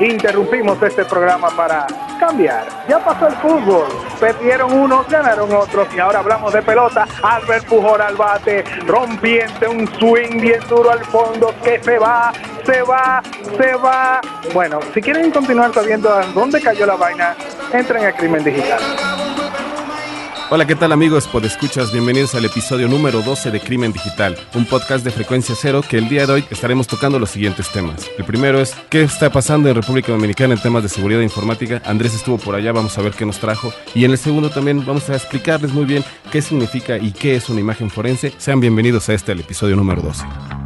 interrumpimos este programa para cambiar. Ya pasó el fútbol, perdieron unos, ganaron otros y ahora hablamos de pelota. Albert Pujol al bate, rompiente un swing bien duro al fondo que se va, se va, se va. Bueno, si quieren continuar sabiendo dónde cayó la vaina, entren a Crimen Digital. Hola, ¿qué tal amigos? Podescuchas, bienvenidos al episodio número 12 de Crimen Digital, un podcast de frecuencia cero que el día de hoy estaremos tocando los siguientes temas. El primero es qué está pasando en República Dominicana en temas de seguridad informática. Andrés estuvo por allá, vamos a ver qué nos trajo. Y en el segundo también vamos a explicarles muy bien qué significa y qué es una imagen forense. Sean bienvenidos a este, el episodio número 12.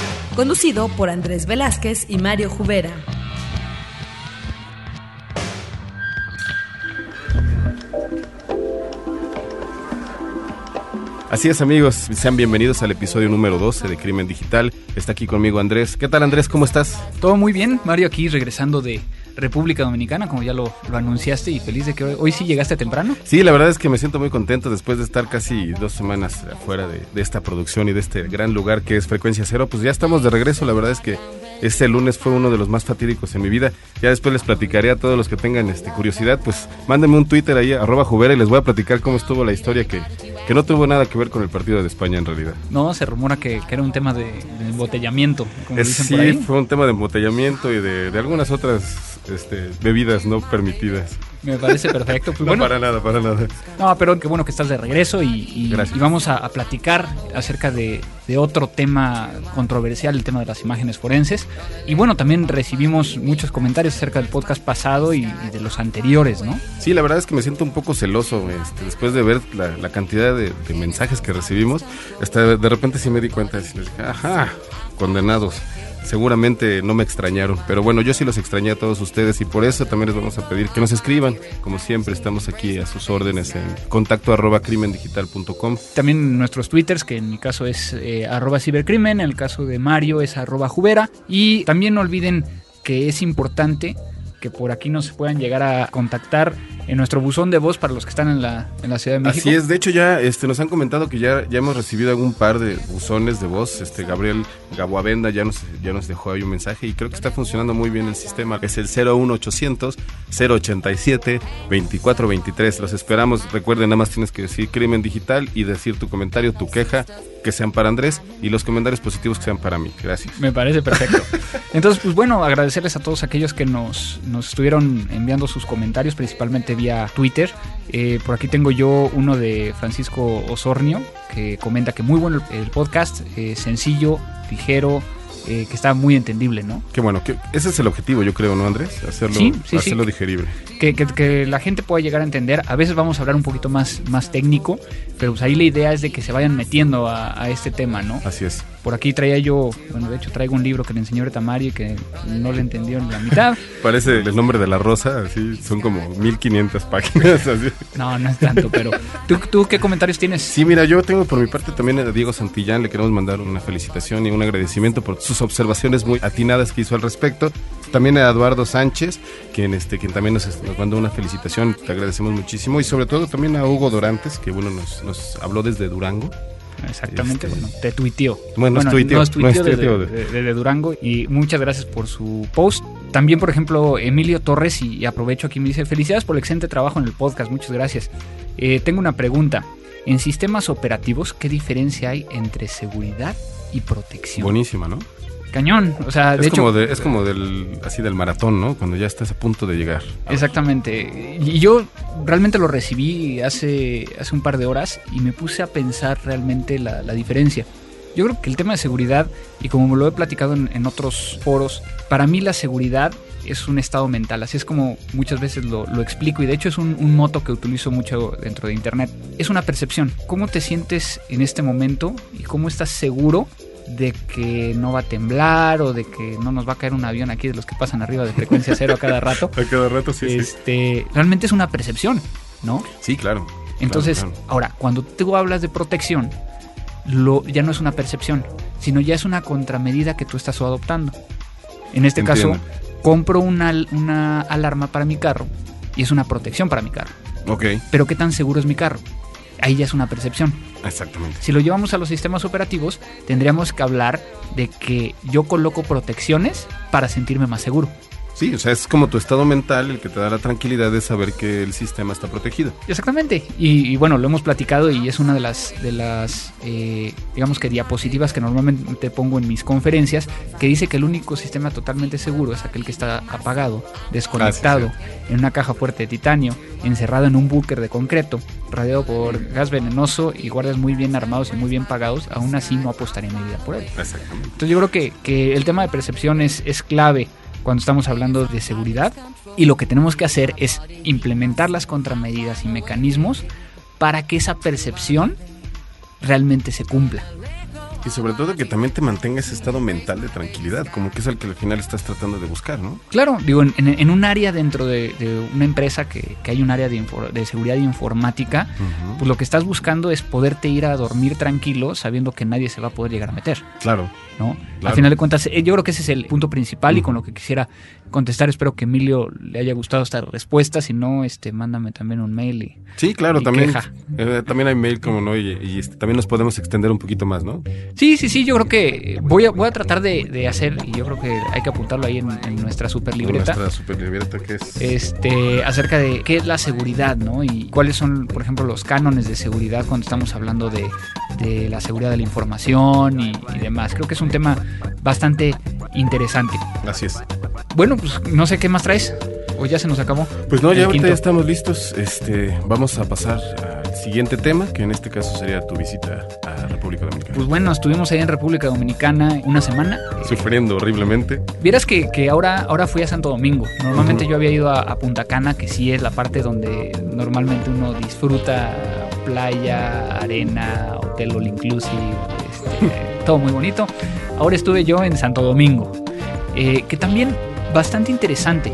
conducido por Andrés Velázquez y Mario Jubera. Así es amigos, sean bienvenidos al episodio número 12 de Crimen Digital. Está aquí conmigo Andrés. ¿Qué tal Andrés? ¿Cómo estás? Todo muy bien, Mario aquí regresando de República Dominicana, como ya lo, anunciaste, y feliz de que hoy, sí llegaste temprano. Sí, la verdad es que me siento muy contento después de estar casi dos semanas afuera de, de esta producción y de este gran lugar que es Frecuencia Cero. Pues ya estamos de regreso, la verdad es que este lunes fue uno de los más fatídicos en mi vida. Ya después les platicaré a todos los que tengan este, curiosidad, pues mándenme un Twitter ahí, arroba Jubera, y les voy a platicar cómo estuvo la historia que, que no tuvo nada que ver con el partido de España en realidad. No, se rumora que, era un tema de, embotellamiento, como dicen sí, por ahí. fue un tema de embotellamiento y de, de algunas otras este, bebidas no permitidas. Me parece perfecto. Pues no, para nada, para nada. No, pero qué bueno que estás de regreso y, vamos a, platicar acerca de, otro tema controversial, el tema de las imágenes forenses. Y bueno, también recibimos muchos comentarios acerca del podcast pasado y, de los anteriores, ¿no? Sí, la verdad es que me siento un poco celoso este, después de ver la, cantidad de, mensajes que recibimos. Hasta de repente sí me di cuenta, de, ajá, condenados seguramente no me extrañaron. Pero bueno, yo sí los extrañé a todos ustedes y por eso también les vamos a pedir que nos escriban. Como siempre, estamos aquí a sus órdenes en contacto arroba crimendigital.com. También nuestros twitters, que en mi caso es eh, arroba cibercrimen, en el caso de Mario es arroba jubera. Y también no olviden que es importante que por aquí nos puedan llegar a contactar en nuestro buzón de voz para los que están en la, en la Ciudad de México. Así es, de hecho ya este, nos han comentado que ya, ya hemos recibido algún par de buzones de voz. Este Gabriel Gaboavenda ya nos, ya nos dejó ahí un mensaje y creo que está funcionando muy bien el sistema. Es el 01800 087 2423. Los esperamos. Recuerden, nada más tienes que decir crimen digital y decir tu comentario, tu queja, que sean para Andrés y los comentarios positivos que sean para mí. Gracias. Me parece perfecto. Entonces, pues bueno, agradecerles a todos aquellos que nos, nos estuvieron enviando sus comentarios, principalmente vía Twitter. Eh, por aquí tengo yo uno de Francisco Osornio, que comenta que muy bueno el, podcast, eh, sencillo, ligero, eh, que está muy entendible, ¿no? Qué bueno, que ese es el objetivo, yo creo, ¿no, Andrés? Hacerlo, hacerlo digerible. Que, que, la gente pueda llegar a entender. A veces vamos a hablar un poquito más, más técnico, pero pues ahí la idea es de que se vayan metiendo a, a este tema, ¿no? Así es. Por aquí traía yo, bueno, de hecho traigo un libro que le enseñó a y que no le entendió en la mitad. Parece el nombre de la rosa, así, son como 1500 páginas, así. No, no es tanto, pero ¿tú, ¿tú qué comentarios tienes? Sí, mira, yo tengo por mi parte también a Diego Santillán, le queremos mandar una felicitación y un agradecimiento por sus observaciones muy atinadas que hizo al respecto. También a Eduardo Sánchez, quien, este, quien también nos, nos mandó una felicitación, te agradecemos muchísimo. Y sobre todo también a Hugo Dorantes, que bueno, nos, nos habló desde Durango. Exactamente, este, bueno, te tuiteó. Bueno, bueno tuiteó, tuiteó desde, Durango y muchas gracias por su post. También, por ejemplo, Emilio Torres, y, aprovecho aquí, me dice, felicidades por el excelente trabajo en el podcast, muchas gracias. Eh, tengo una pregunta. En sistemas operativos, ¿qué diferencia hay entre seguridad y protección? Buenísima, ¿no? Cañón. O sea, es de como de, es como del así del maratón, ¿no? Cuando ya estás a punto de llegar. Exactamente. Y yo realmente lo recibí hace, hace un par de horas y me puse a pensar realmente la, diferencia. Yo creo que el tema de seguridad, y como lo he platicado en, otros foros, para mí la seguridad es un estado mental, así es como muchas veces lo, explico y de hecho es un, un, moto que utilizo mucho dentro de Internet. Es una percepción, cómo te sientes en este momento y cómo estás seguro de que no va a temblar o de que no nos va a caer un avión aquí de los que pasan arriba de frecuencia cero a cada rato. A cada rato, sí, sí. este, Realmente es una percepción, ¿no? Sí, claro. Entonces, claro, claro. ahora, cuando tú hablas de protección, lo, ya no es una percepción, sino ya es una contramedida que tú estás adoptando. En este Entiendo. caso, compro una, una alarma para mi carro y es una protección para mi carro. Ok, Pero ¿qué tan seguro es mi carro? Ahí ya es una percepción. exactamente. Si lo llevamos a los sistemas operativos, tendríamos que hablar de que yo coloco protecciones para sentirme más seguro. Sí, o sea, es como tu estado mental el que te da la tranquilidad de saber que el sistema está protegido. Exactamente. Y, y bueno, lo hemos platicado y es una de las, de las eh, digamos que diapositivas que normalmente pongo en mis conferencias, que dice que el único sistema totalmente seguro es aquel que está apagado, desconectado, Ah, en una caja fuerte de titanio, encerrado en un búnker de concreto, rodeado por gas venenoso y guardias muy bien armados y muy bien pagados, aún así no apostaría mi vida por él. Exactamente. Entonces yo creo que, que el tema de percepción es, es clave cuando estamos hablando de seguridad y lo que tenemos que hacer es implementar las contramedidas y mecanismos para que esa percepción realmente se cumpla. Y sobre todo que también te mantenga ese estado mental de tranquilidad, como que es el que al final estás tratando de buscar, ¿no? Claro, digo, en, un área dentro de, de una empresa que, que hay un área de, seguridad informática, pues lo que estás buscando es poderte ir a dormir tranquilo sabiendo que nadie se va a poder llegar a meter. Claro. ¿no? Claro. Al final de cuentas, eh, yo creo que ese es el punto principal y con lo que quisiera contestar. Espero que Emilio le haya gustado esta respuesta. Si no, este, mándame también un mail y Sí, claro, Y también. eh, también hay mail, como no, y, y, este, también nos podemos extender un poquito más, ¿no? Sí, sí, sí, yo creo que voy a, voy a tratar de, de hacer, y yo creo que hay que apuntarlo ahí en, en nuestra super libreta, Nuestra super libreta que es. este, acerca de qué es la seguridad, ¿no? Y cuáles son, por ejemplo, los cánones de seguridad cuando estamos hablando de, de la seguridad de la información y, y demás. Creo que es un tema bastante interesante. Así es. Bueno, pues no sé qué más traes, o ya se nos acabó. Pues no, ya ahorita ya estamos listos. Este, vamos a pasar al siguiente tema, que en este caso sería tu visita a República Dominicana. Pues bueno, estuvimos ahí en República Dominicana una semana. Sufriendo horriblemente. Vieras que, que ahora, ahora fui a Santo Domingo. Normalmente yo había ido a, a Punta Cana, que sí es la parte donde normalmente uno disfruta playa, arena, hotel all inclusive, este, todo muy bonito. Ahora estuve yo en Santo Domingo, eh, que también bastante interesante.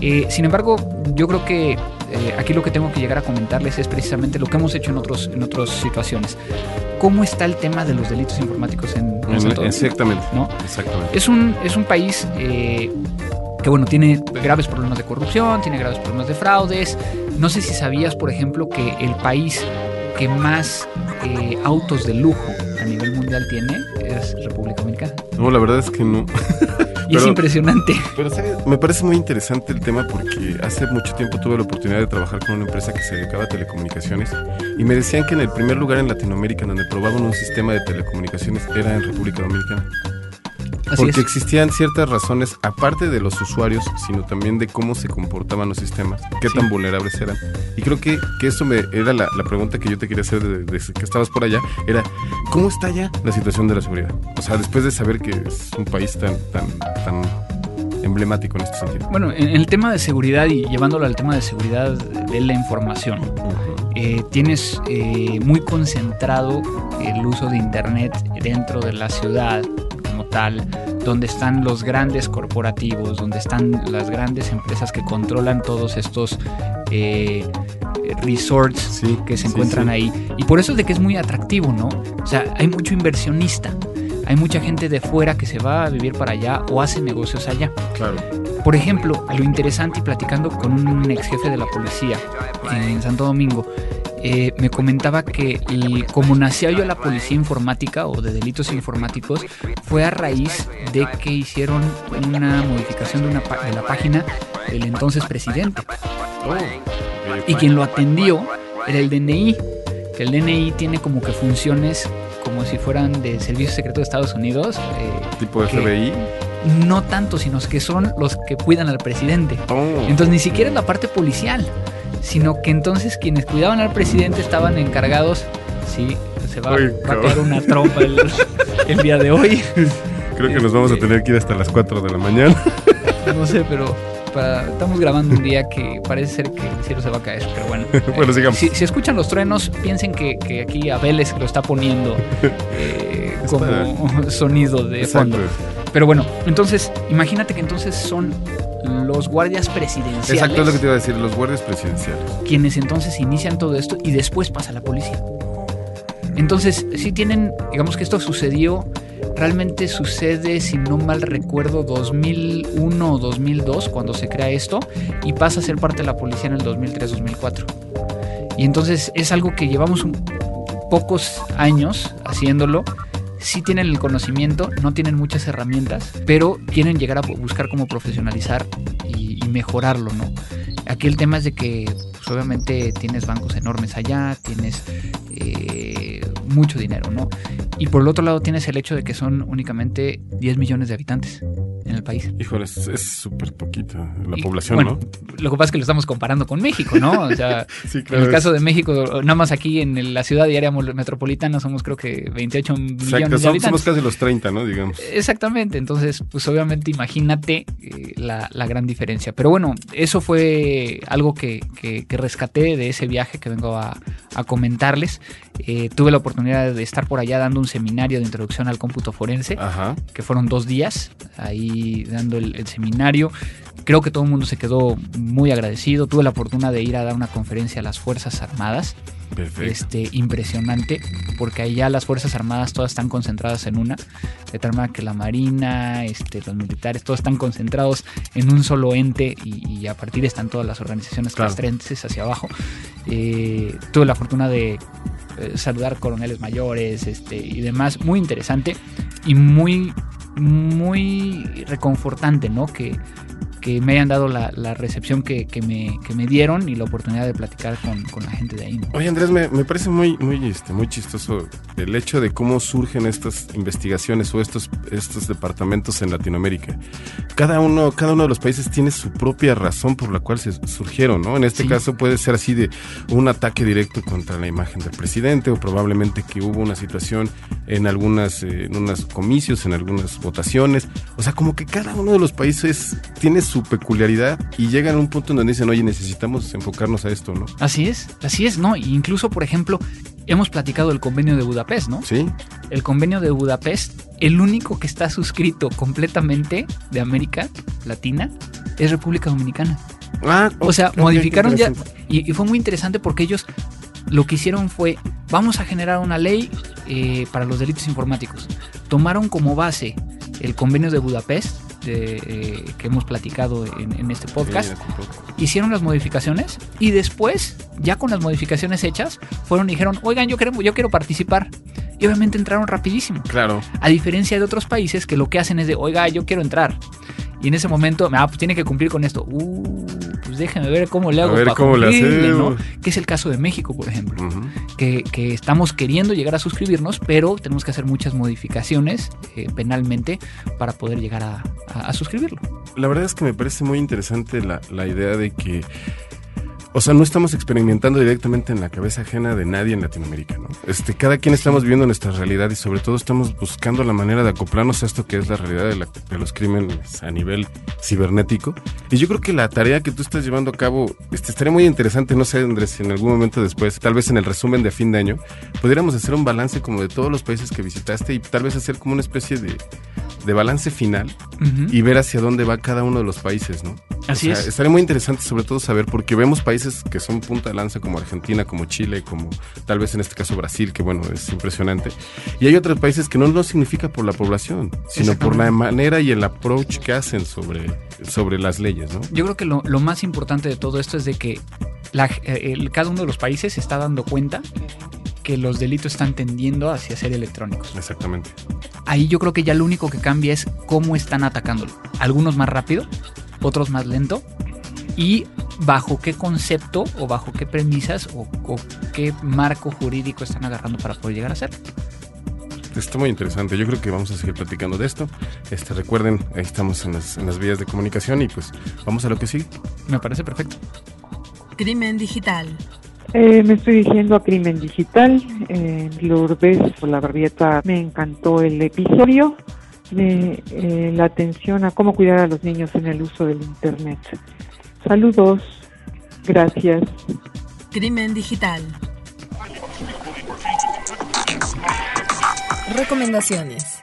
Eh, sin embargo, yo creo que eh, aquí lo que tengo que llegar a comentarles es precisamente lo que hemos hecho en, otros, en otras situaciones. ¿Cómo está el tema de los delitos informáticos en, en Santo Domingo? Exactamente. ¿no? Exactamente. Es un, es un país eh, que, bueno, tiene graves problemas de corrupción, tiene graves problemas de fraudes. No sé si sabías, por ejemplo, que el país que más eh, autos de lujo a nivel mundial tiene es República Dominicana. No, la verdad es que no. Y es impresionante. Pero ¿sabes? me parece muy interesante el tema porque hace mucho tiempo tuve la oportunidad de trabajar con una empresa que se dedicaba a telecomunicaciones y me decían que en el primer lugar en Latinoamérica en donde probaban un sistema de telecomunicaciones era en República Dominicana. Así porque es. existían ciertas razones, aparte de los usuarios, sino también de cómo se comportaban los sistemas, qué Sí. tan vulnerables eran. Y creo que, que eso me, era la, la pregunta que yo te quería hacer de- desde que estabas por allá, era, ¿cómo está ya la situación de la seguridad? O sea, después de saber que es un país tan, tan, tan emblemático en este sentido. Bueno, en el tema de seguridad y llevándolo al tema de seguridad de la información, eh, tienes eh, muy concentrado el uso de Internet dentro de la ciudad como tal, donde están los grandes corporativos, donde están las grandes empresas que controlan todos estos eh, resorts Sí, que se sí, encuentran sí. ahí. Y por eso es de que es muy atractivo, ¿no? O sea, hay mucho inversionista, hay mucha gente de fuera que se va a vivir para allá o hace negocios allá. Claro. Por ejemplo, lo interesante y platicando con un ex jefe de la policía en Santo Domingo, eh, me comentaba que como nació yo la policía informática o de delitos informáticos, fue a raíz de que hicieron una modificación de, una, de la página del entonces presidente. Y quien lo atendió era el DNI, que el DNI tiene como que funciones como si fueran de Servicio Secreto de Estados Unidos. eh, Tipo FBI. no tanto, sino que son los que cuidan al presidente. Oh. Entonces ni siquiera es la parte policial, sino que entonces quienes cuidaban al presidente estaban encargados, sí, se va, a caer una trompa el, el día de hoy. Creo que nos vamos a Este- tener que ir hasta las 4 de la mañana. No sé, pero para- estamos grabando un día que parece ser que el cielo se va a caer, pero bueno. Bueno, Eh, sigamos. Si, si escuchan los truenos, piensen que, que aquí Abel es que lo está poniendo. eh, como sonido de fondo. Pero bueno, entonces, imagínate que entonces son los guardias presidenciales. Exacto, es lo que te iba a decir, los guardias presidenciales. Quienes entonces inician todo esto y después pasa la policía. Entonces, sí tienen, digamos que esto sucedió, realmente sucede, si no mal recuerdo, 2001 o 2002, cuando se crea esto, y pasa a ser parte de la policía en el 2003-2004. Y entonces es algo que llevamos un, pocos años haciéndolo, sí tienen el conocimiento, no tienen muchas herramientas, pero quieren llegar a buscar cómo profesionalizar y, mejorarlo, ¿no? Aquí el tema es de que pues, obviamente tienes bancos enormes allá, tienes eh, mucho dinero, ¿no? Y por el otro lado tienes el hecho de que son únicamente 10 millones de habitantes en el país. Híjole, es súper poquita la población, ¿no? Lo que pasa es que lo estamos comparando con México, ¿no? O sea, en el caso de México, nada más aquí en la ciudad diaria metropolitana somos creo que 28 millones de habitantes. Somos casi los 30, ¿no? Digamos. Exactamente, entonces, pues obviamente imagínate eh, la, gran diferencia. Pero bueno, eso fue algo que, rescaté de ese viaje que vengo a, comentarles. Eh, tuve la oportunidad de estar por allá dando un seminario de introducción al cómputo forense, que fueron dos días ahí dando el, seminario. Creo que todo el mundo se quedó muy agradecido. Tuve la fortuna de ir a dar una conferencia a las Fuerzas Armadas. Este, impresionante, porque ahí ya las Fuerzas Armadas todas están concentradas en una, de tal manera que la Marina, este, los militares, todos están concentrados en un solo ente y, a partir están todas las organizaciones claro. hacia abajo. Eh, tuve la fortuna de eh, saludar coroneles mayores este, y demás. Muy interesante y muy, muy reconfortante, ¿no? Que, que me hayan dado la, recepción que, me, me, dieron y la oportunidad de platicar con, la gente de ahí. Oye Andrés, me, parece muy, muy, este, muy chistoso el hecho de cómo surgen estas investigaciones o estos, estos departamentos en Latinoamérica. Cada uno, cada uno de los países tiene su propia razón por la cual se surgieron, ¿no? En este caso puede ser así de un ataque directo contra la imagen del presidente o probablemente que hubo una situación en algunas, eh, en unos comicios, en algunas votaciones. O sea, como que cada uno de los países tiene su peculiaridad y llegan a un punto en donde dicen, oye, necesitamos enfocarnos a esto, ¿no? Así es, así es, ¿no? Incluso, por ejemplo, hemos platicado del convenio de Budapest, ¿no? Sí. El convenio de Budapest, el único que está suscrito completamente de América Latina es República Dominicana. Ah, o sea, modificaron ya. Y, fue muy interesante porque ellos lo que hicieron fue, vamos a generar una ley eh, para los delitos informáticos. Tomaron como base el convenio de Budapest eh, que hemos platicado en, este podcast, hicieron las modificaciones y después, ya con las modificaciones hechas, fueron y dijeron, oigan, yo, quiero, yo quiero participar. Y obviamente entraron rapidísimo. Claro. A diferencia de otros países que lo que hacen es de, oiga, yo quiero entrar. Y en ese momento, ah, pues tiene que cumplir con esto. Uh, pues déjenme ver cómo le hago para cómo le ¿no? Que es el caso de México, por ejemplo. que, estamos queriendo llegar a suscribirnos, pero tenemos que hacer muchas modificaciones eh, penalmente para poder llegar a, suscribirlo. La verdad es que me parece muy interesante la, la idea de que o sea, no estamos experimentando directamente en la cabeza ajena de nadie en Latinoamérica, ¿no? Este, cada quien estamos viviendo nuestra realidad y sobre todo estamos buscando la manera de acoplarnos a esto que es la realidad de, los crímenes a nivel cibernético. Y yo creo que la tarea que tú estás llevando a cabo este, estaría muy interesante, no sé, Andrés, si en algún momento después, tal vez en el resumen de fin de año, pudiéramos hacer un balance como de todos los países que visitaste y tal vez hacer como una especie de, de balance final y ver hacia dónde va cada uno de los países, ¿no? Así es. Estaría muy interesante sobre todo saber, porque vemos países que son punta de lanza como Argentina, como Chile, como tal vez en este caso Brasil, que bueno, es impresionante. Y hay otros países que no lo significa por la población, sino por la manera y el approach que hacen sobre, sobre las leyes, ¿no? Yo creo que lo, más importante de todo esto es de que eh, cada uno de los países se está dando cuenta que los delitos están tendiendo hacia ser electrónicos. Exactamente. Ahí yo creo que ya lo único que cambia es cómo están atacándolo. Algunos más rápido, otros más lento. Y bajo qué concepto o bajo qué premisas o, qué marco jurídico están agarrando para poder llegar a ser. Está muy interesante. Yo creo que vamos a seguir platicando de esto. Este, recuerden, ahí estamos en las, en las vías de comunicación y pues vamos a lo que sigue. Me parece perfecto. Crimen digital. Eh, me estoy dirigiendo a Crimen Digital. Eh, Lourdes por la barrieta me encantó el episodio de eh, la atención a cómo cuidar a los niños en el uso del Internet. Saludos, gracias. Crimen Digital. Recomendaciones.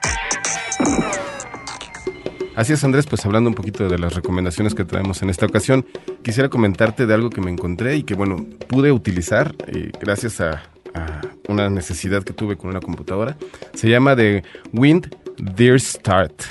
Así es, Andrés, pues hablando un poquito de las recomendaciones que traemos en esta ocasión, quisiera comentarte de algo que me encontré y que, bueno, pude utilizar eh, gracias a, a, una necesidad que tuve con una computadora. Se llama de Wind Dear Start.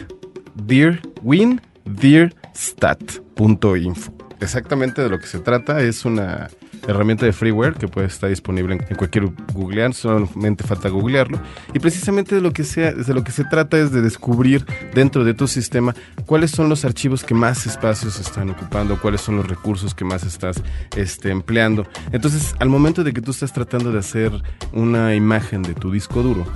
Dear Wind Dear Stat.info. Exactamente de lo que se trata es una herramienta de freeware que puede estar disponible en, cualquier googlear, solamente falta googlearlo. Y precisamente de lo que sea, de lo que se trata es de descubrir dentro de tu sistema cuáles son los archivos que más espacios están ocupando, cuáles son los recursos que más estás este, empleando. Entonces, al momento de que tú estás tratando de hacer una imagen de tu disco duro,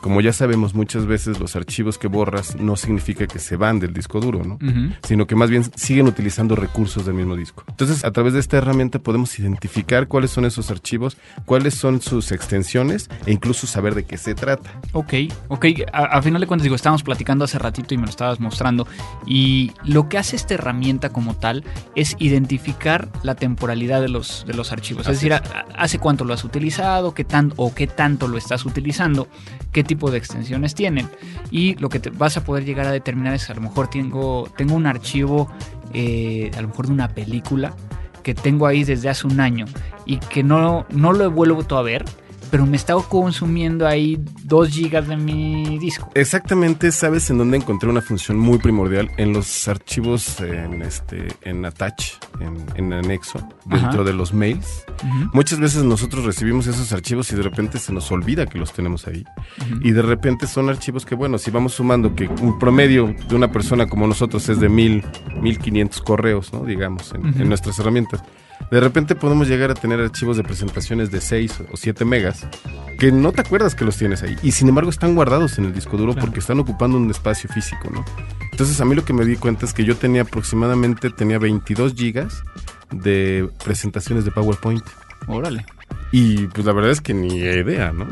como ya sabemos, muchas veces los archivos que borras no significa que se van del disco duro, ¿no? Sino que más bien siguen utilizando recursos del mismo disco. Entonces, a través de esta herramienta podemos identificar cuáles son esos archivos, cuáles son sus extensiones e incluso saber de qué se trata. Ok, ok. A, final de cuentas, digo, estábamos platicando hace ratito y me lo estabas mostrando. Y lo que hace esta herramienta como tal es identificar la temporalidad de los, de los archivos. es decir, hace cuánto lo has utilizado, qué tan, o qué tanto lo estás utilizando, qué tipo de extensiones tienen. Y lo que te vas a poder llegar a determinar es a lo mejor tengo, tengo un archivo, eh, a lo mejor de una película, que tengo ahí desde hace un año y que no, no lo he vuelto a ver pero me estaba consumiendo ahí 2 gigas de mi disco. Exactamente, sabes en dónde encontré una función muy primordial en los archivos en este en attach, en, anexo, dentro de los mails. Muchas veces nosotros recibimos esos archivos y de repente se nos olvida que los tenemos ahí. Y de repente son archivos que, bueno, si vamos sumando que un promedio de una persona como nosotros es de mil, mil quinientos correos, ¿no? Digamos, en nuestras herramientas de repente podemos llegar a tener archivos de presentaciones de 6 o 7 megas que no te acuerdas que los tienes ahí y sin embargo están guardados en el disco duro porque están ocupando un espacio físico, ¿no? Entonces a mí lo que me di cuenta es que yo tenía aproximadamente tenía 22 gigas de presentaciones de PowerPoint. Órale. Y pues la verdad es que ni idea, ¿no?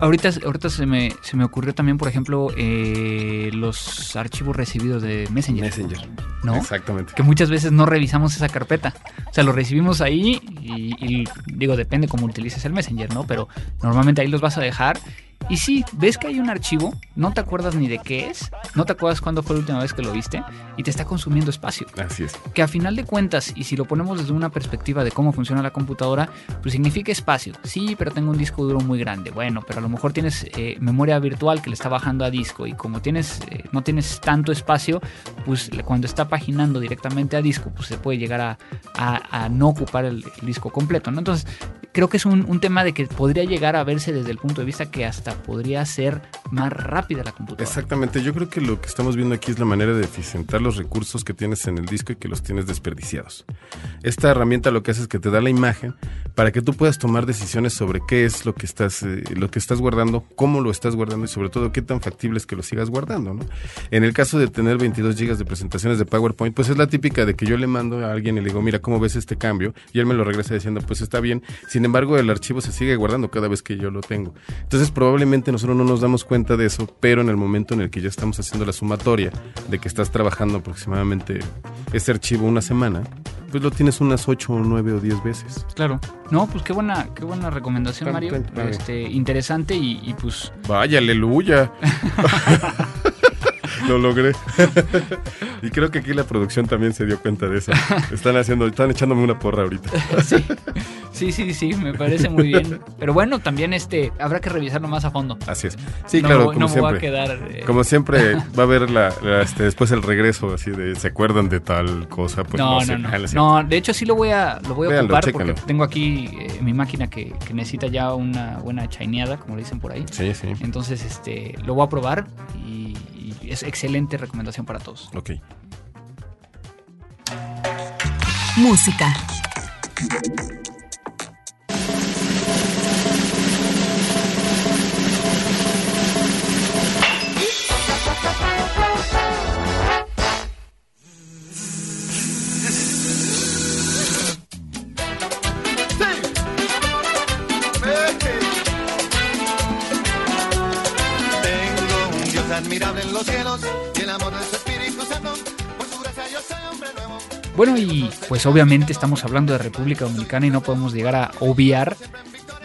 Ahorita, ahorita se, me, se me ocurrió también, por ejemplo, eh, los archivos recibidos de Messenger. Messenger. ¿No? Exactamente. Que muchas veces no revisamos esa carpeta. O sea, lo recibimos ahí y, y digo, depende cómo utilices el Messenger, ¿no? Pero normalmente ahí los vas a dejar y sí, ves que hay un archivo, no te acuerdas ni de qué es, no te acuerdas cuándo fue la última vez que lo viste y te está consumiendo espacio. Así es. Que a final de cuentas, y si lo ponemos desde una perspectiva de cómo funciona la computadora, pues significa espacio. Sí, pero tengo un disco duro muy grande. Bueno, pero a lo mejor tienes eh, memoria virtual que le está bajando a disco y como tienes, eh, no tienes tanto espacio, pues cuando está paginando directamente a disco, pues se puede llegar a, a, no ocupar el, disco completo. ¿no? Entonces, creo que es un, un tema de que podría llegar a verse desde el punto de vista que hasta podría ser más rápida la computadora. Exactamente, yo creo que lo que estamos viendo aquí es la manera de eficientar los recursos que tienes en el disco y que los tienes desperdiciados. Esta herramienta lo que hace es que te da la imagen para que tú puedas tomar decisiones sobre qué es lo que estás, eh, lo que estás guardando, cómo lo estás guardando y sobre todo qué tan factible es que lo sigas guardando. ¿no? En el caso de tener 22 gigas de presentaciones de PowerPoint, pues es la típica de que yo le mando a alguien y le digo, mira, ¿cómo ves este cambio? Y él me lo regresa diciendo, pues está bien. Sin embargo, el archivo se sigue guardando cada vez que yo lo tengo. Entonces, probablemente nosotros no nos damos cuenta de eso, pero en el momento en el que ya estamos haciendo la sumatoria de que estás trabajando aproximadamente ese archivo una semana, pues lo tienes unas 8 o 9 o 10 veces. Claro. No, pues qué buena, qué buena recomendación, Mario. Este, interesante y, y pues. Vaya, aleluya. Lo logré. y creo que aquí la producción también se dio cuenta de eso. Están haciendo, están echándome una porra ahorita. sí. sí, sí, me parece muy bien. Pero bueno, también este habrá que revisarlo más a fondo. Así es. Sí, claro, como no siempre. Va a quedar, eh, Como siempre va a haber la, este, después el regreso así de se acuerdan de tal cosa, pues no, no, no, no, de hecho sí lo voy a lo voy a ocupar porque tengo aquí eh, mi máquina que, que, necesita ya una buena chaineada, como le dicen por ahí. Sí, sí. Entonces, este lo voy a probar y es excelente recomendación para todos. Ok. Música. Pues obviamente estamos hablando de República Dominicana y no podemos llegar a obviar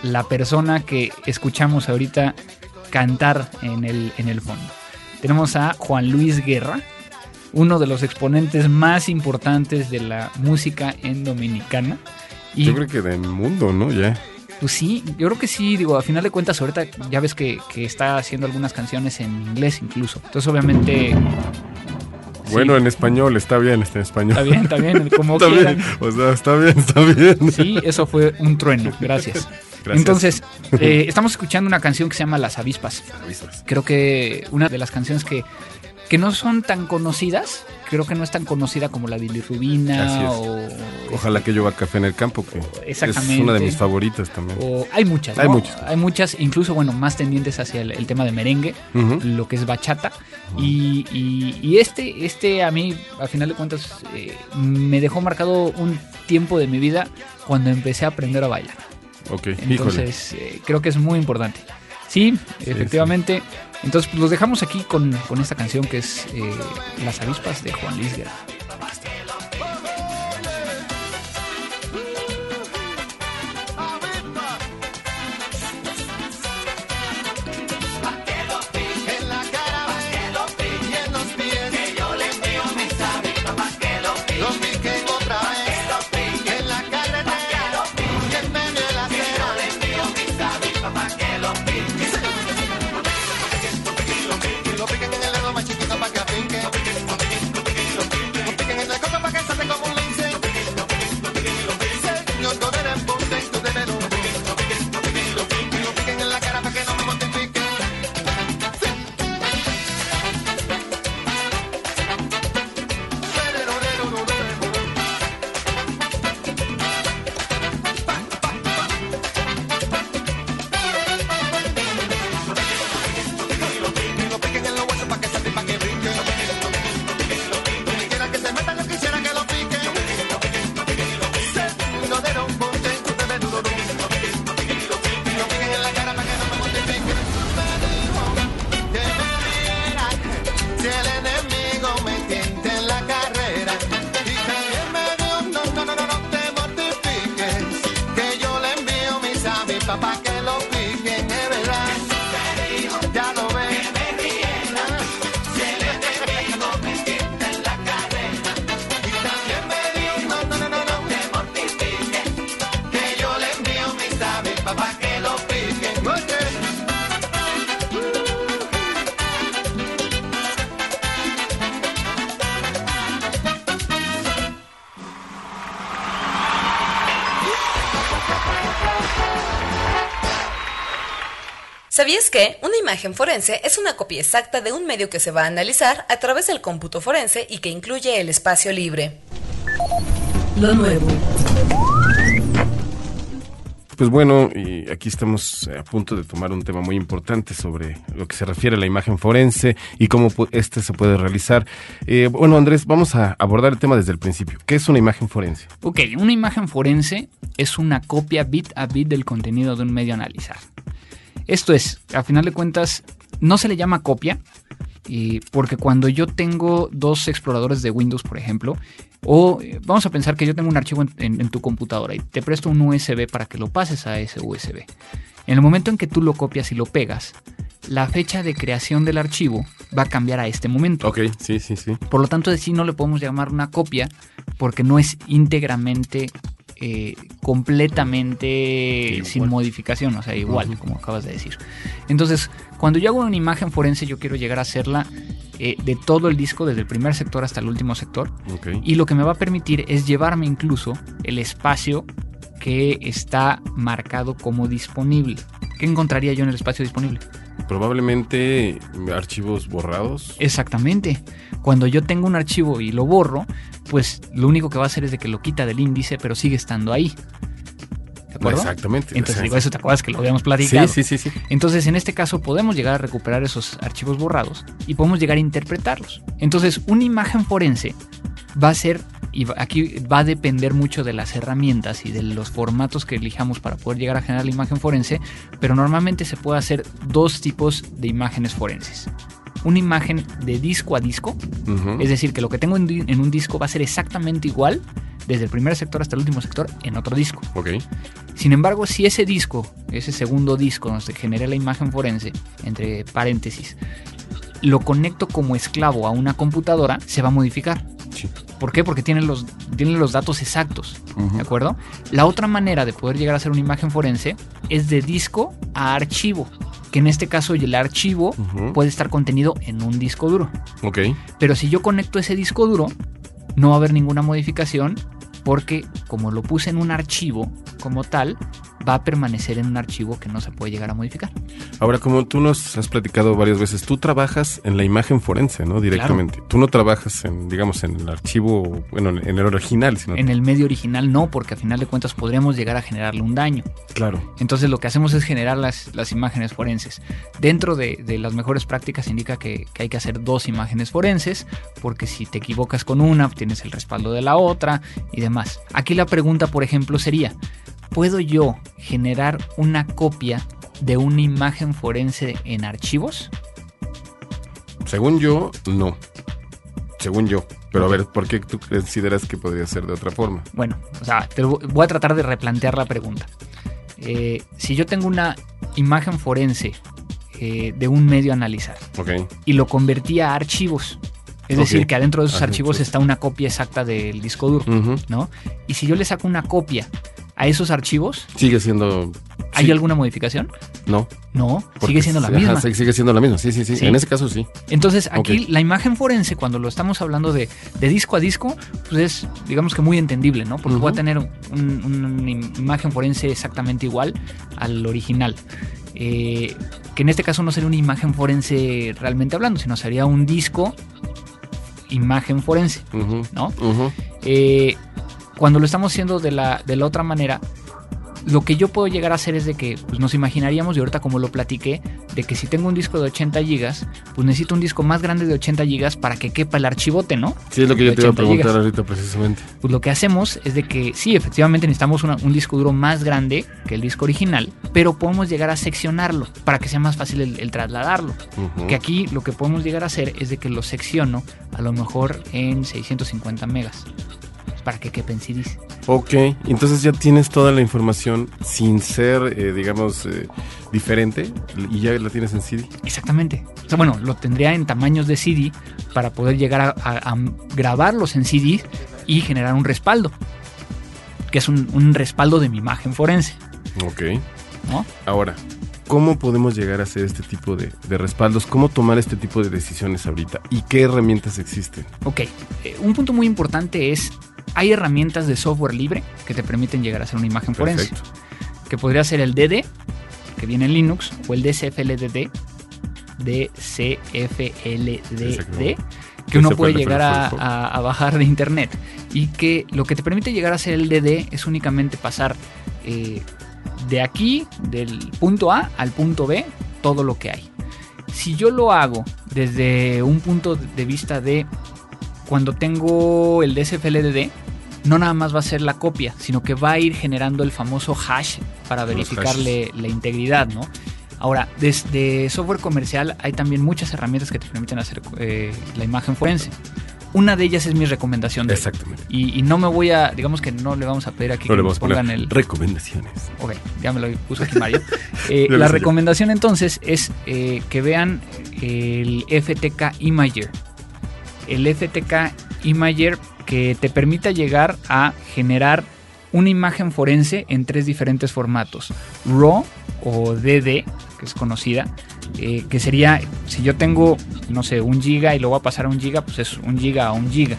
la persona que escuchamos ahorita cantar en el, en el fondo. Tenemos a Juan Luis Guerra, uno de los exponentes más importantes de la música en Dominicana. Y, Yo creo que del mundo, ¿no? Ya. Pues sí, yo creo que sí, digo, a final de cuentas ahorita ya ves que, está haciendo algunas canciones en inglés incluso. Entonces obviamente... Bueno, en español, está bien, está en español. Está bien, está bien, como está Bien, o sea, está bien, está bien. Sí, eso fue un trueno, gracias. Gracias. Entonces, eh, estamos escuchando una canción que se llama Las Avispas. Avispas. Creo que una de las canciones que que no son tan conocidas. Creo que no es tan conocida como la bilirrubina o... Ojalá que yo café en el campo, que es una de mis favoritas también. hay muchas, Hay muchas. Hay muchas, incluso, bueno, más tendientes hacia el, tema de merengue, lo que es bachata. y, y, este, este a mí, a final de cuentas, eh, me dejó marcado un tiempo de mi vida cuando empecé a aprender a bailar. Ok, Entonces, eh, creo que es muy importante. Sí, efectivamente. Entonces, pues, los dejamos aquí con, con esta canción que es eh, Las avispas de Juan Luis Guerra. Imagen forense es una copia exacta de un medio que se va a analizar a través del cómputo forense y que incluye el espacio libre? Lo nuevo. Pues bueno, y aquí estamos a punto de tomar un tema muy importante sobre lo que se refiere a la imagen forense y cómo este se puede realizar. Eh, bueno, Andrés, vamos a abordar el tema desde el principio. ¿Qué es una imagen forense? Ok, una imagen forense es una copia bit a bit del contenido de un medio a analizar. Esto es, a final de cuentas, no se le llama copia, porque cuando yo tengo dos exploradores de Windows, por ejemplo, o eh, vamos a pensar que yo tengo un archivo en, tu computadora y te presto un USB para que lo pases a ese USB. En el momento en que tú lo copias y lo pegas, la fecha de creación del archivo va a cambiar a este momento. Ok, sí, sí, sí. Por lo tanto, de sí no le podemos llamar una copia porque no es íntegramente eh, completamente sin modificación, o sea, igual, como acabas de decir. Entonces, cuando yo hago una imagen forense, yo quiero llegar a hacerla eh, de todo el disco, desde el primer sector hasta el último sector. Y lo que me va a permitir es llevarme incluso el espacio que está marcado como disponible. ¿Qué encontraría yo en el espacio disponible? Probablemente archivos borrados. Exactamente. Cuando yo tengo un archivo y lo borro, pues lo único que va a hacer es de que lo quita del índice, pero sigue estando ahí. Exactamente. Entonces, digo, eso te acuerdas que lo habíamos platicado. Sí, sí, sí, sí. Entonces, en este caso, podemos llegar a recuperar esos archivos borrados y podemos llegar a interpretarlos. Entonces, una imagen forense va a ser y aquí va a depender mucho de las herramientas y de los formatos que elijamos para poder llegar a generar la imagen forense, pero normalmente se puede hacer dos tipos de imágenes forenses. una imagen de disco a disco. Es decir, que lo que tengo en, un disco va a ser exactamente igual desde el primer sector hasta el último sector en otro disco. Sin embargo, si ese disco, ese segundo disco donde se genera la imagen forense, entre paréntesis, lo conecto como esclavo a una computadora, se va a modificar. Sí. ¿Por qué? Porque tiene los, tiene los datos exactos. ¿De acuerdo? La otra manera de poder llegar a hacer una imagen forense es de disco a archivo. Que en este caso el archivo puede estar contenido en un disco duro. Ok. Pero si yo conecto ese disco duro, no va a haber ninguna modificación porque como lo puse en un archivo como tal, va a permanecer en un archivo que no se puede llegar a modificar. Ahora, como tú nos has platicado varias veces, tú trabajas en la imagen forense, ¿no? Directamente. Tú no trabajas en, digamos, en el archivo, bueno, en el original, sino... En el medio original no, porque a final de cuentas podríamos llegar a generarle un daño. Claro. Entonces lo que hacemos es generar las, las imágenes forenses. Dentro de, de las mejores prácticas indica que, que hay que hacer dos imágenes forenses, porque si te equivocas con una, tienes el respaldo de la otra y demás. Aquí la pregunta, por ejemplo, sería, ¿puedo yo generar una copia de una imagen forense en archivos? Según yo, no. Según yo. Pero a ver, ¿por qué tú consideras que podría ser de otra forma? Bueno, o sea, te voy a tratar de replantear la pregunta. Eh, si yo tengo una imagen forense eh, de un medio a analizar, y lo convertí a archivos. Es decir, que adentro de esos archivos sí. está una copia exacta del disco duro. ¿no? Y si yo le saco una copia a esos archivos, Sigue siendo... ¿hay sí. alguna modificación? No. No, sigue siendo la misma. sigue siendo la misma, sí, sí, sí, Sí. En ese caso sí. Entonces, aquí la imagen forense, cuando lo estamos hablando de, de disco a disco, pues es, digamos que muy entendible, ¿no? Porque Ujú. voy a tener un- una im- imagen forense exactamente igual al original. Eh, que en este caso no sería una imagen forense realmente hablando, sino sería un disco imagen forense. ¿no? Ujú. Eh, cuando lo estamos haciendo de la, de la otra manera, lo que yo puedo llegar a hacer es de que pues, nos imaginaríamos, y ahorita como lo platiqué, de que si tengo un disco de 80 gigas, pues necesito un disco más grande de 80 gigas para que quepa el archivote, ¿no? Sí, es lo que yo te iba a 80 preguntar gigas. ahorita precisamente. Pues lo que hacemos es de que sí, efectivamente necesitamos una- un disco duro más grande que el disco original, pero podemos llegar a seccionarlo para que sea más fácil el, el trasladarlo. Que aquí lo que podemos llegar a hacer es de que lo secciono a lo mejor en 650 megas. Para que quepa en CDs. Ok, entonces ya tienes toda la información sin ser, eh, digamos, eh, diferente y ya la tienes en CD. Exactamente. O sea, bueno, lo tendría en tamaños de CD para poder llegar a, a- a grabarlos en CD y generar un respaldo. Que es un, un respaldo de mi imagen forense. Ok. ¿no? Ahora, ¿cómo podemos llegar a hacer este tipo de, de respaldos? ¿Cómo tomar este tipo de decisiones ahorita? ¿Y qué herramientas existen? Ok. eh, un punto muy importante es. Hay herramientas de software libre que te permiten llegar a hacer una imagen forense. Perfecto. Que podría ser el DD, que viene en Linux, o el DCFLDD, DCFLDD, que uno puede llegar a, Firefox. a- a bajar de internet. Y que lo que te permite llegar a hacer el DD es únicamente pasar eh, de aquí, del punto A al punto B, todo lo que hay. Si yo lo hago desde un punto de vista de cuando tengo el DSFLDD, no nada más va a ser la copia, sino que va a ir generando el famoso hash para verificarle la integridad, ¿no? Ahora, desde software comercial hay también muchas herramientas que te permiten hacer eh, la imagen forense. Una de ellas es mi recomendación. de- Exactamente. Y, y no me voy a, digamos que no le vamos a pedir aquí No que le nos vamos a poner pongan el, recomendaciones. Ok, ya me lo puso aquí Mario. Eh, la yo. recomendación entonces es eh, que vean el FTK Imager. El FTK Imager que te permita llegar a generar una imagen forense en tres diferentes formatos. RAW o DD, que es conocida, eh, que sería, si yo tengo, no sé, un giga y lo voy a pasar a un giga, pues es un giga a un giga.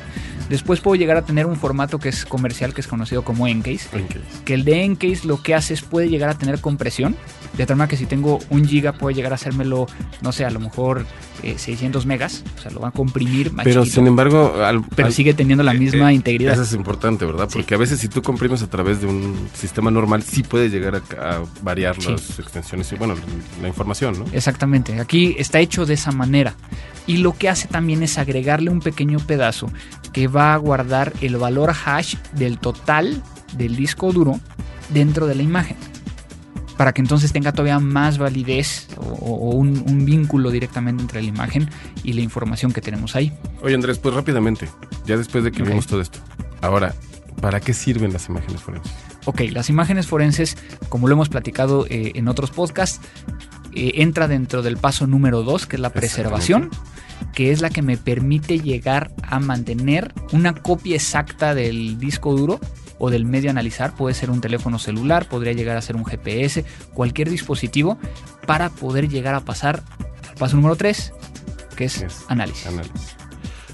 Después puedo llegar a tener un formato que es comercial, que es conocido como Encase Ok. que el de Encase lo que hace es puede llegar a tener compresión, de tal manera que si tengo un giga puede llegar a hacérmelo, no sé, a lo mejor eh, 600 megas, o sea, lo va a comprimir más Pero chiquito, sin embargo, al- pero al- sigue teniendo la misma eh, integridad. Eso es importante, ¿verdad? Sí. Porque a veces si tú comprimes a través de un sistema normal, sí puede llegar a, a variar Sí. las extensiones y, bueno, la información, ¿no? Exactamente, aquí está hecho de esa manera. Y lo que hace también es agregarle un pequeño pedazo que va a guardar el valor hash del total del disco duro dentro de la imagen. para que entonces tenga todavía más validez o, o un, un, vínculo directamente entre la imagen y la información que tenemos ahí. Oye Andrés, pues rápidamente, ya después de que okay. vimos todo esto, ahora, ¿para qué sirven las imágenes forenses? Ok, las imágenes forenses, como lo hemos platicado eh, en otros podcasts, eh, entra dentro del paso número 2, que es la preservación, que es la que me permite llegar a mantener una copia exacta del disco duro o del medio a analizar, puede ser un teléfono celular, podría llegar a ser un GPS, cualquier dispositivo, para poder llegar a pasar al paso número 3, que es, es análisis. análisis.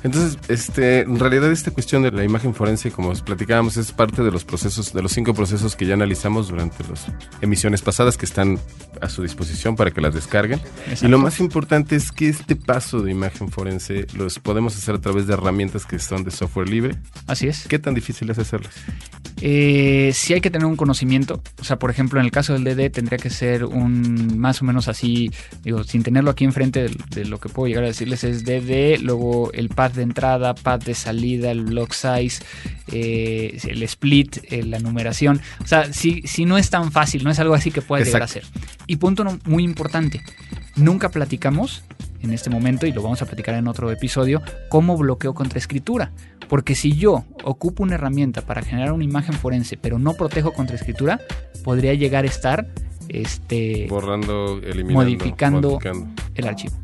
Entonces, este, en realidad esta cuestión de la imagen forense, como os platicábamos, es parte de los procesos, de los cinco procesos que ya analizamos durante las emisiones pasadas que están a su disposición para que las descarguen. Exacto. Y lo más importante es que este paso de imagen forense los podemos hacer a través de herramientas que son de software libre. Así es. ¿Qué tan difícil es hacerlas? Eh, sí hay que tener un conocimiento. O sea, por ejemplo, en el caso del DD tendría que ser un más o menos así, digo, sin tenerlo aquí enfrente de, de lo que puedo llegar a decirles es DD, luego el pad de entrada, pad de salida, el block size, eh, el split, eh, la numeración. O sea, si, si, no es tan fácil, no es algo así que puedas llegar a hacer. Y punto no, muy importante, nunca platicamos en este momento, y lo vamos a platicar en otro episodio, cómo bloqueo contra escritura. Porque si yo ocupo una herramienta para generar una imagen forense, pero no protejo contra escritura, podría llegar a estar este, borrando, eliminando, modificando, modificando. el archivo.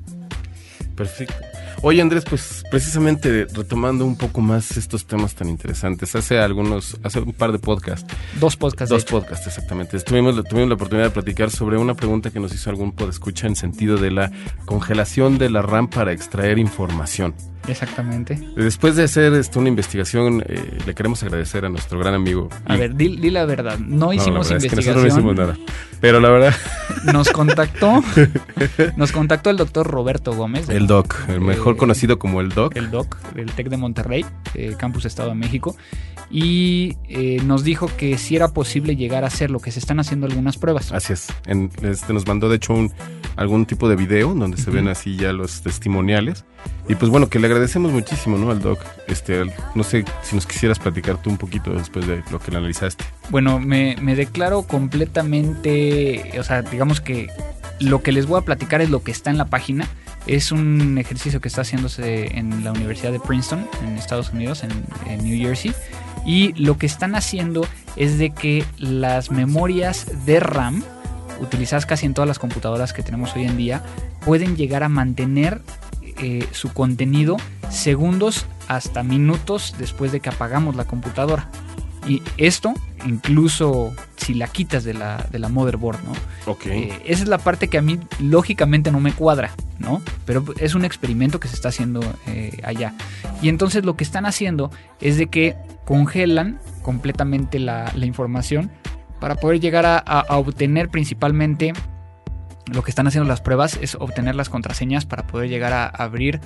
Perfecto. Oye Andrés, pues precisamente retomando un poco más estos temas tan interesantes, hace algunos, hace un par de podcasts. Dos podcasts. Dos podcasts, exactamente. Tuvimos, tuvimos la oportunidad de platicar sobre una pregunta que nos hizo algún podescucha en sentido de la congelación de la RAM para extraer información. Exactamente. Después de hacer esto, una investigación, eh, le queremos agradecer a nuestro gran amigo. A y... ver, di, di, la verdad. No hicimos no, la verdad investigación. Es que nosotros no hicimos nada. Pero la verdad. Nos contactó. nos contactó el doctor Roberto Gómez. El Doc, el mejor eh, conocido como el Doc. El Doc, del TEC de Monterrey, eh, Campus Estado de México. Y eh, nos dijo que si era posible llegar a hacer lo que se están haciendo algunas pruebas. Así es. En, este, nos mandó, de hecho, un, algún tipo de video donde se uh -huh. ven así ya los testimoniales. Y pues bueno, que le agradecemos muchísimo, ¿no? Al doc. Este, no sé si nos quisieras platicar tú un poquito después de lo que le analizaste. Bueno, me, me declaro completamente, o sea, digamos que lo que les voy a platicar es lo que está en la página. Es un ejercicio que está haciéndose en la Universidad de Princeton, en Estados Unidos, en, en New Jersey. Y lo que están haciendo es de que las memorias de RAM, utilizadas casi en todas las computadoras que tenemos hoy en día, pueden llegar a mantener eh, su contenido segundos hasta minutos después de que apagamos la computadora. Y esto, incluso si la quitas de la, de la motherboard, ¿no? Ok. Eh, esa es la parte que a mí lógicamente no me cuadra, ¿no? Pero es un experimento que se está haciendo eh, allá. Y entonces lo que están haciendo es de que congelan completamente la, información para poder llegar a obtener principalmente lo que están haciendo las pruebas es obtener las contraseñas para poder llegar a abrir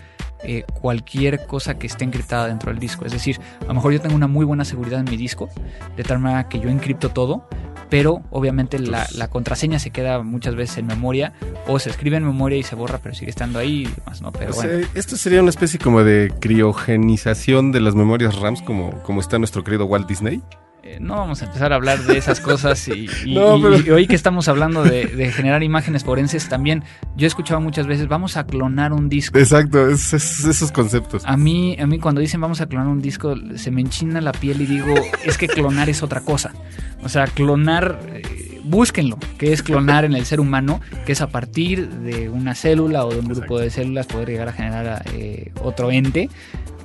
eh, cualquier cosa que esté encriptada dentro del disco. Es decir, a lo mejor yo tengo una muy buena seguridad en mi disco, de tal manera que yo encripto todo, pero obviamente la, la, contraseña se queda muchas veces en memoria o se escribe en memoria y se borra, pero sigue estando ahí y demás, ¿no? Pero o sea, bueno. Esto sería una especie como de criogenización de las memorias RAMs, como, como está nuestro querido Walt Disney. Eh, no vamos a empezar a hablar de esas cosas y, y, no, pero... y hoy que estamos hablando de, de, generar imágenes forenses también yo he escuchado muchas veces vamos a clonar un disco. Exacto es, es, esos conceptos. A mí a mí cuando dicen vamos a clonar un disco se me enchina la piel y digo es que clonar es otra cosa. O sea clonar eh, búsquenlo que es clonar en el ser humano que es a partir de una célula o de un grupo exacto. de células poder llegar a generar eh, otro ente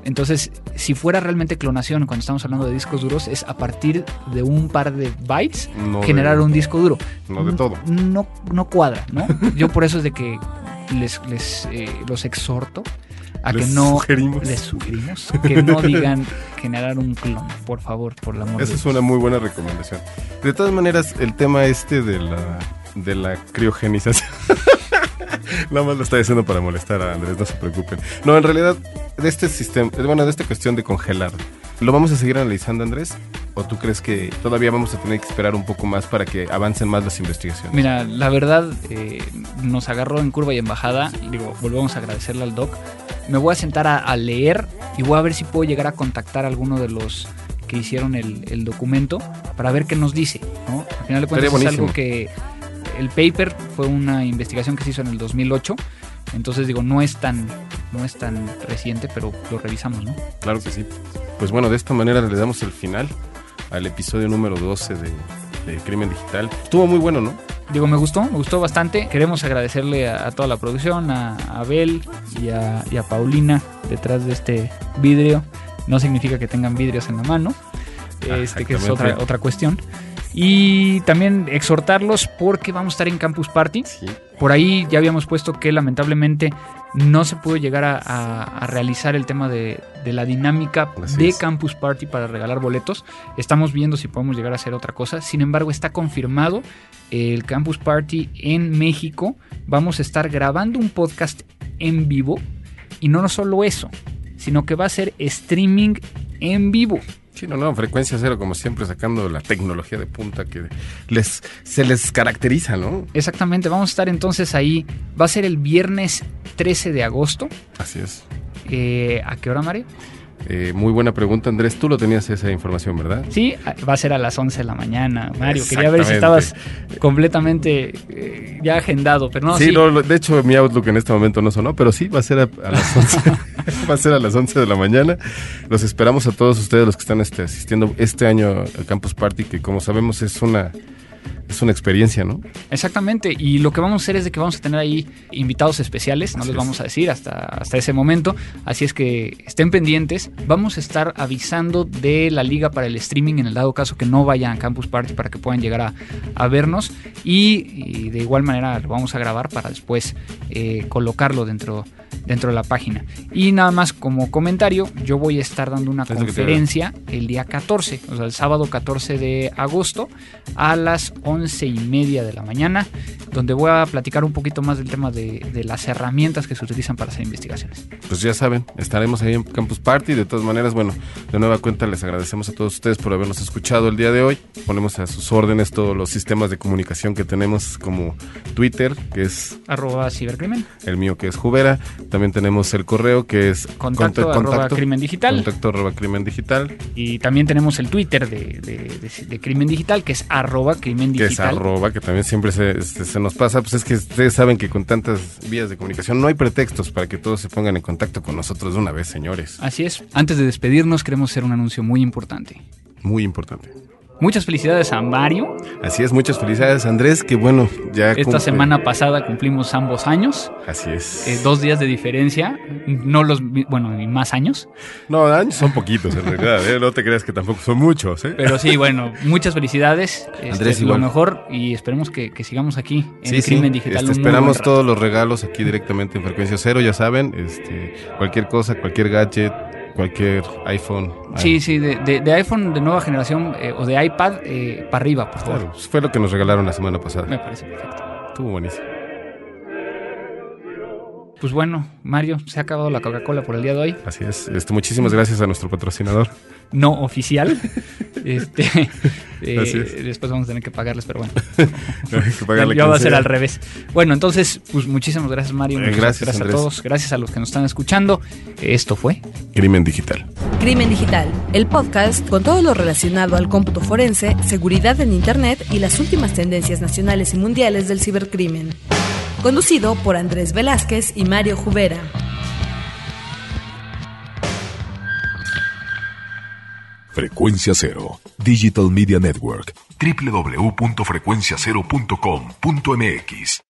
entonces, si fuera realmente clonación, cuando estamos hablando de discos duros, es a partir de un par de bytes no generar de, un disco duro. No de todo. No, no cuadra, ¿no? Yo por eso es de que les, les eh, los exhorto a les que no sugerimos. les sugerimos que no digan generar un clon, por favor, por la amor Esa es una muy buena recomendación. De todas maneras, el tema este de la de la criogenización Nada más lo está diciendo para molestar a Andrés, no se preocupen. No, en realidad, de este sistema, bueno, de esta cuestión de congelar, ¿lo vamos a seguir analizando, Andrés? ¿O tú crees que todavía vamos a tener que esperar un poco más para que avancen más las investigaciones? Mira, la verdad, eh, nos agarró en curva y en bajada. Y digo, volvemos a agradecerle al doc. Me voy a sentar a, a, leer y voy a ver si puedo llegar a contactar a alguno de los que hicieron el, el documento para ver qué nos dice. ¿no? Al final de cuentas es algo que el paper fue una investigación que se hizo en el 2008. Entonces digo, no es tan, no es tan reciente, pero lo revisamos, ¿no? Claro que sí. Pues bueno, de esta manera le damos el final al episodio número 12 de, de Crimen Digital. Estuvo muy bueno, ¿no? Digo, me gustó, me gustó bastante. Queremos agradecerle a, a toda la producción, a, a Abel y a, y a Paulina detrás de este vidrio. No significa que tengan vidrios en la mano, este, que es otra, otra cuestión. Y también exhortarlos porque vamos a estar en Campus Party. Sí. Por ahí ya habíamos puesto que lamentablemente no se pudo llegar a, a- a realizar el tema de, de la dinámica Así de es. Campus Party para regalar boletos. Estamos viendo si podemos llegar a hacer otra cosa. Sin embargo, está confirmado el Campus Party en México. Vamos a estar grabando un podcast en vivo. Y no solo eso, sino que va a ser streaming en vivo. Sí, no, no, frecuencia cero, como siempre, sacando la tecnología de punta que les, se les caracteriza, ¿no? Exactamente, vamos a estar entonces ahí. Va a ser el viernes 13 de agosto. Así es. Eh, ¿A qué hora, Mario? Eh, muy buena pregunta, Andrés. Tú lo tenías esa información, ¿verdad? Sí, va a ser a las 11 de la mañana. Mario, quería ver si estabas completamente eh, ya agendado, pero no, sí, sí. no, de hecho mi Outlook en este momento no sonó, pero sí, va a ser a, a las 11. va a ser a las 11 de la mañana. Los esperamos a todos ustedes los que están este, asistiendo este año al Campus Party, que como sabemos es una, es una experiencia, ¿no? Exactamente, y lo que vamos a hacer es de que vamos a tener ahí invitados especiales, no Así les es. vamos a decir hasta, hasta ese momento, así es que estén pendientes, vamos a estar avisando de la liga para el streaming en el dado caso que no vayan a Campus Party para que puedan llegar a, a vernos y, y de igual manera lo vamos a grabar para después eh, colocarlo dentro, dentro de la página. Y nada más como comentario, yo voy a estar dando una conferencia el día 14, o sea, el sábado 14 de agosto a las 11 y media de la mañana, donde voy a platicar un poquito más del tema de, de las herramientas que se utilizan para hacer investigaciones. Pues ya saben, estaremos ahí en Campus Party. De todas maneras, bueno, de nueva cuenta les agradecemos a todos ustedes por habernos escuchado el día de hoy. Ponemos a sus órdenes todos los sistemas de comunicación que tenemos como Twitter, que es Arroba cibercrimen, el mío que es Jubera. También tenemos el correo que es contacto, conta- arroba crimen digital. Contacto arroba crimen digital, Y también tenemos el Twitter de, de- de- de crimen digital, que es arroba crimen que es digital. arroba, que también siempre se, se- se nos pasa. Pues es que ustedes saben que con tantas vías de comunicación no hay pretextos para que todos se pongan en contacto con nosotros de una vez, señores. Así es. Antes de despedirnos, queremos hacer un anuncio muy importante. Muy importante. Muchas felicidades a Mario. Así es, muchas felicidades Andrés, que bueno, ya Esta cumple- semana pasada cumplimos ambos años. Así es. eh, dos días de diferencia, no los, bueno, y más años. No, años son poquitos en realidad, ¿eh? no te creas que tampoco son muchos. ¿eh? Pero sí, bueno, muchas felicidades. Este, Andrés, lo igual. mejor y esperemos que, que sigamos aquí en Sí, sí, Crimen Digital. este, esperamos todos los regalos aquí directamente en frecuencia cero, ya saben, este, cualquier cosa, cualquier gadget, cualquier iPhone. Sí, sí, de, de- de iPhone de nueva generación eh, o de iPad eh, para arriba, por favor. Claro, fue lo que nos regalaron la semana Me pasada. parece perfecto. Estuvo buenísimo. Pues bueno, Mario, se ha acabado la Coca-Cola por el día de hoy. Así es. Este, muchísimas gracias a nuestro patrocinador. No oficial. este, eh, Así es. Después vamos a tener que pagarles, pero bueno. Que pagarle ya va a ser al revés. Bueno, entonces, pues muchísimas gracias, Mario. Eh, Muchas gracias, gracias a todos. Gracias a los que nos están escuchando. Esto fue Crimen digital. Crimen Digital, el podcast con todo lo relacionado al cómputo forense, seguridad en Internet y las últimas tendencias nacionales y mundiales del cibercrimen. Conducido por Andrés Velázquez y Mario Jubera. Frecuencia Cero, Digital Media Network, www.frecuenciacero.com.mx.